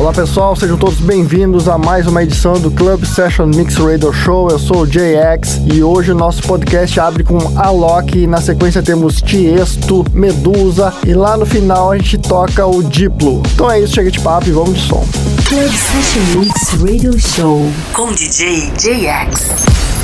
Olá pessoal, sejam todos bem-vindos a mais uma edição do Club Session Mix Radio Show. Eu sou o JX e hoje o nosso podcast abre com Alok. Na sequência temos Tiesto, Medusa e lá no final a gente toca o Diplo. Então é isso, chega de papo e vamos de som. Club Session Mix Radio Show Com DJ JX.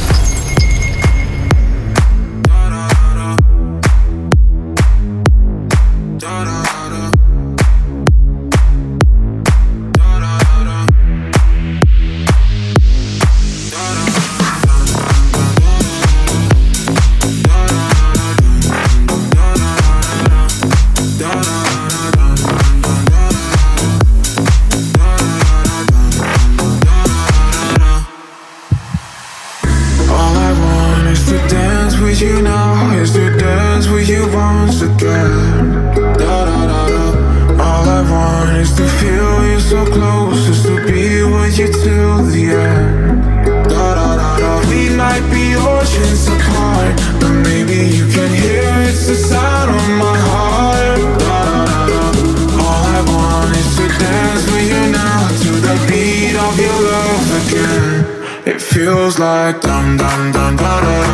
Like dum dum dum da da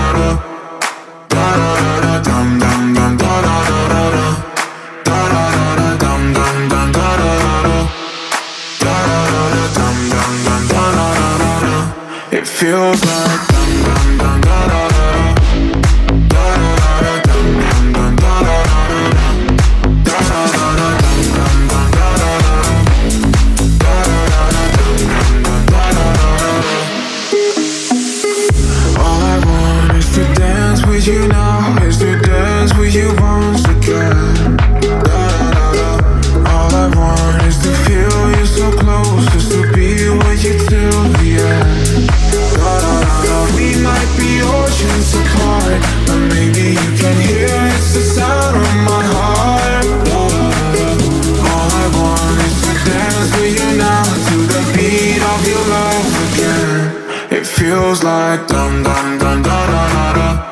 your love again. It feels like dum dum da da da da da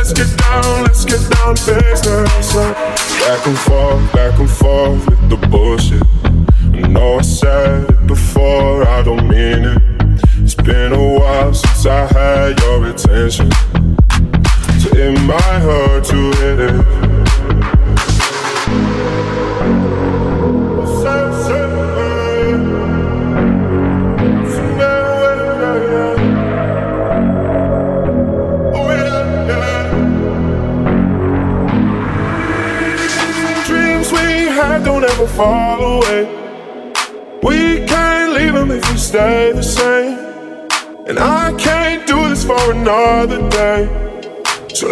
Let's get down, let's get down to business. Back and forth, back and forth with the bullshit. I know I said it before, I don't mean it. It's been a while since I had your attention.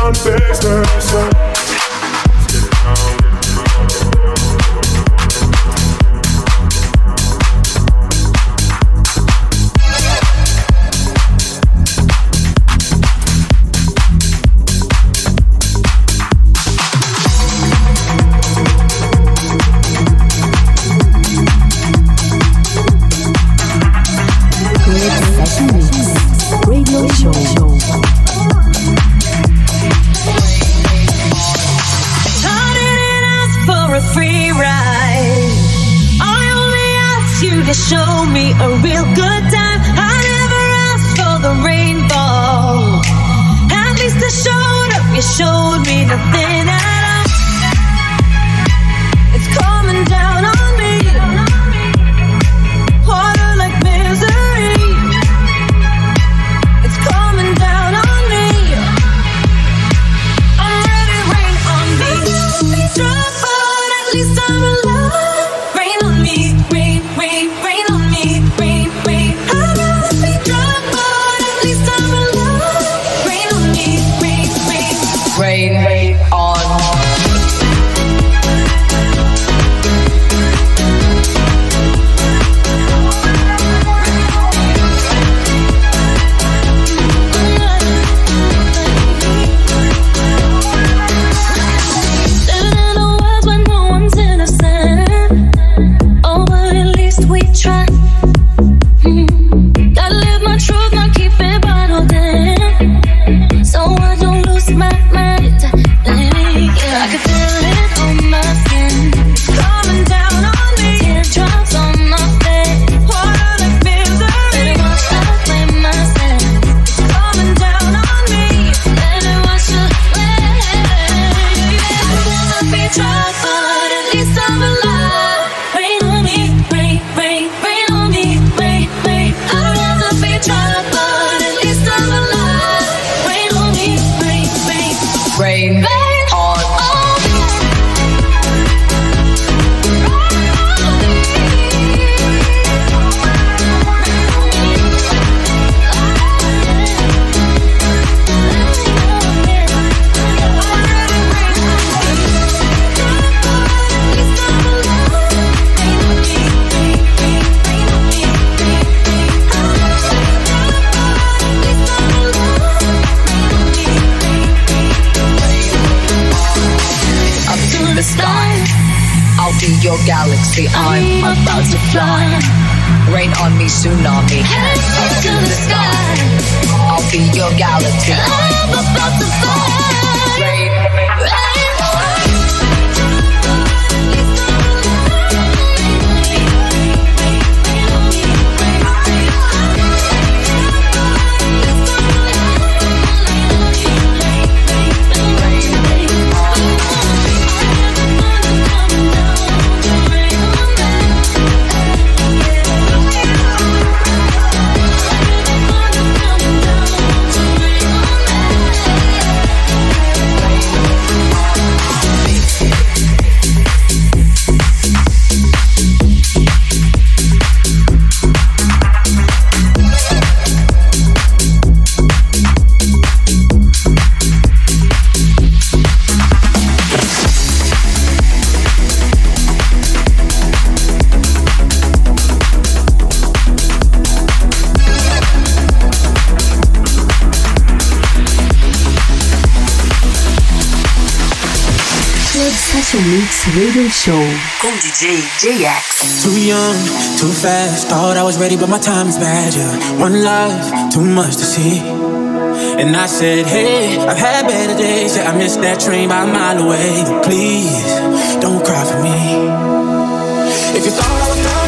on business. tsunami. Com Too young, too fast. Thought I was ready, but my time is bad. Yeah, one life, too much to see. And I said, Hey, I've had better days. Yeah, I missed that train by a mile away. But please, don't cry for me. If you thought I was done,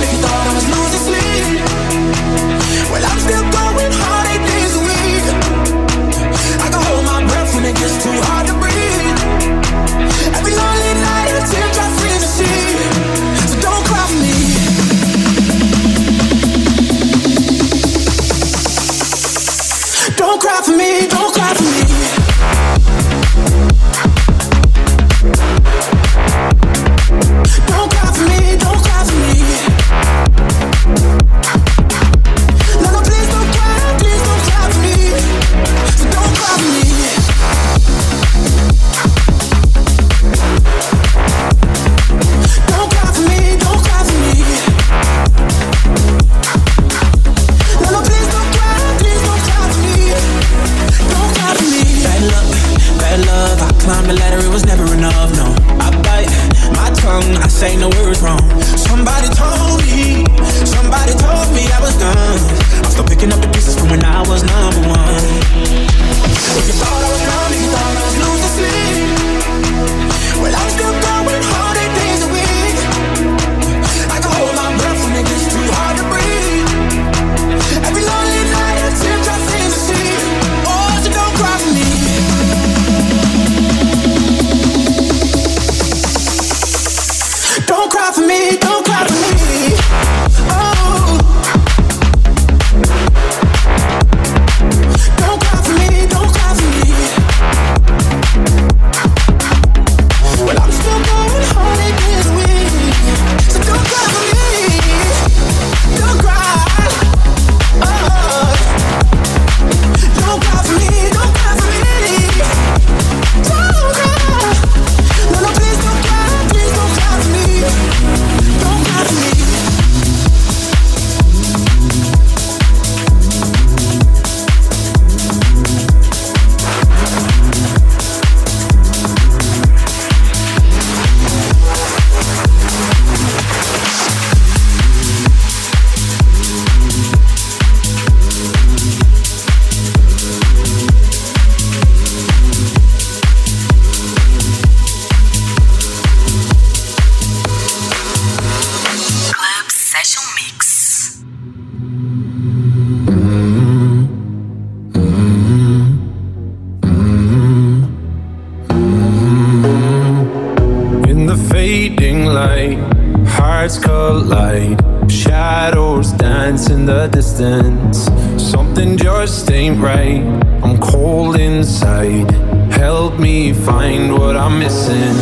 distance. Something just ain't right. I'm cold inside. Help me find what I'm missing.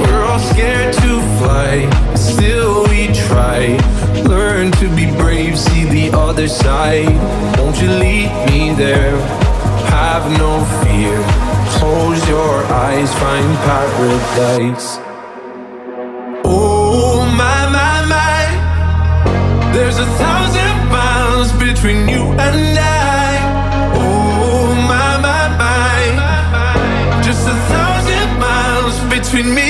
We're all scared to fly, still we try. Learn to be brave, see the other side. Won't you lead me there? Have no fear. Close your eyes, find paradise. Oh my my my, there's a thousand miles between you and I. Oh my my my, just a thousand miles between me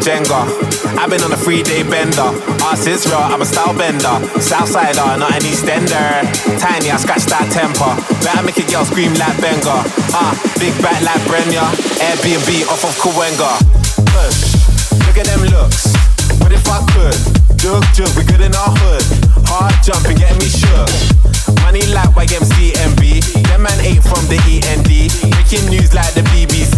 Jenga. I've been on a three day bender. Ass is real, I'm a style bender. Southsider, not an Eastender. Tiny, I scratch that temper. Better make a girl scream like Benga. Ah, big back like Brenya. Airbnb off of Kawenga. Push, look at them looks. What if I could? Jug, jug, we good in our hood. Hard jumping, getting me shook. Money like YMCMB. Them man ain't from the END. Making news like the BBC.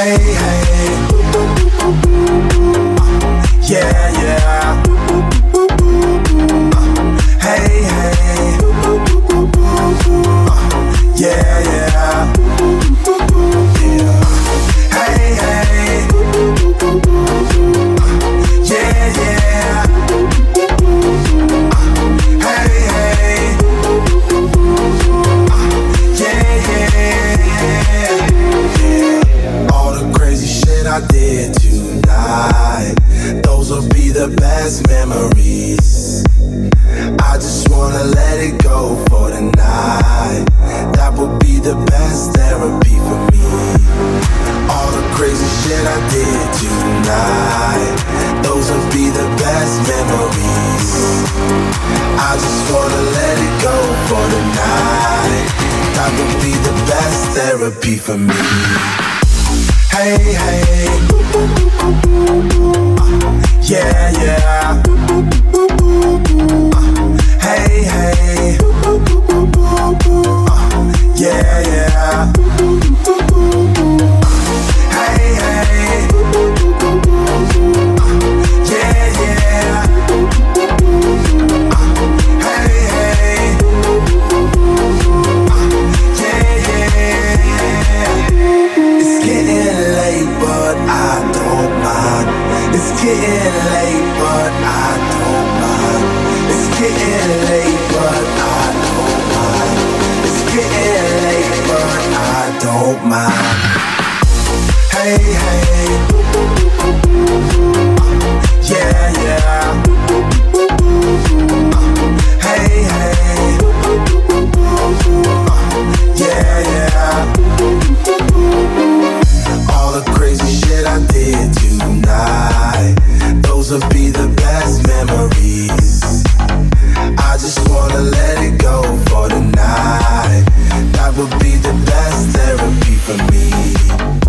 hey, hey. Uh, yeah, yeah. Hey, hey. Uh, yeah, yeah. would be the best therapy for me.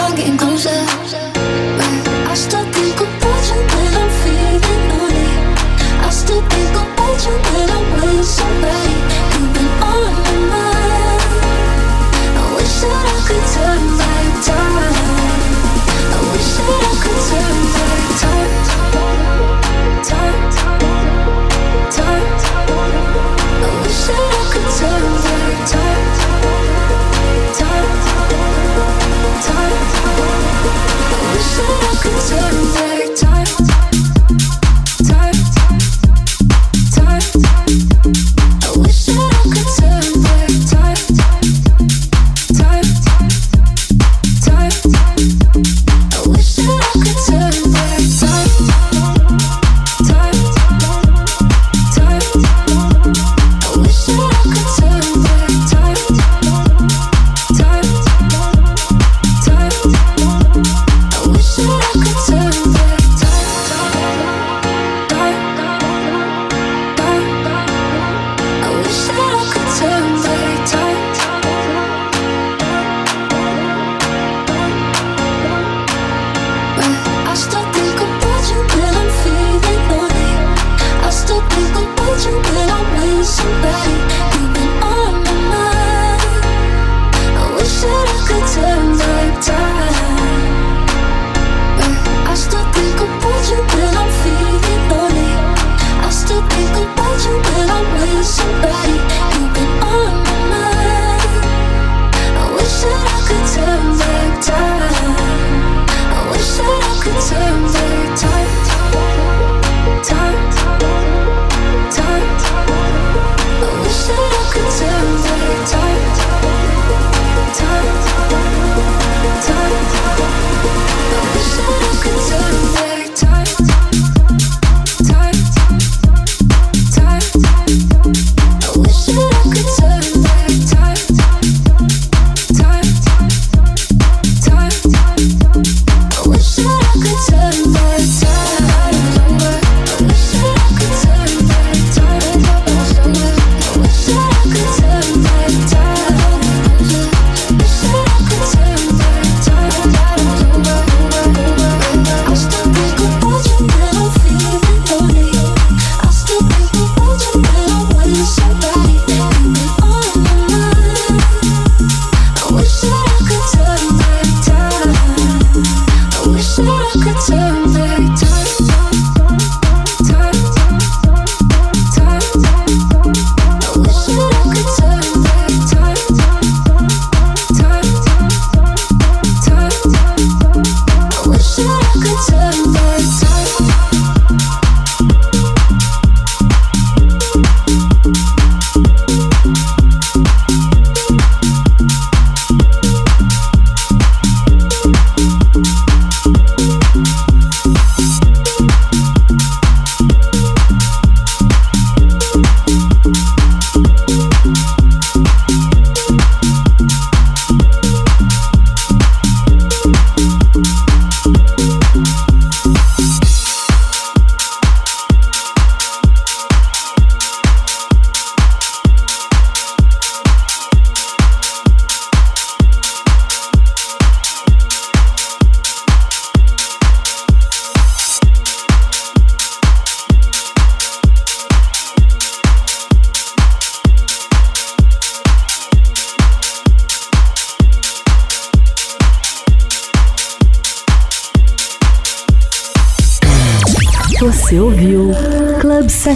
on getting closer. I still think about you I'm feeling lonely. I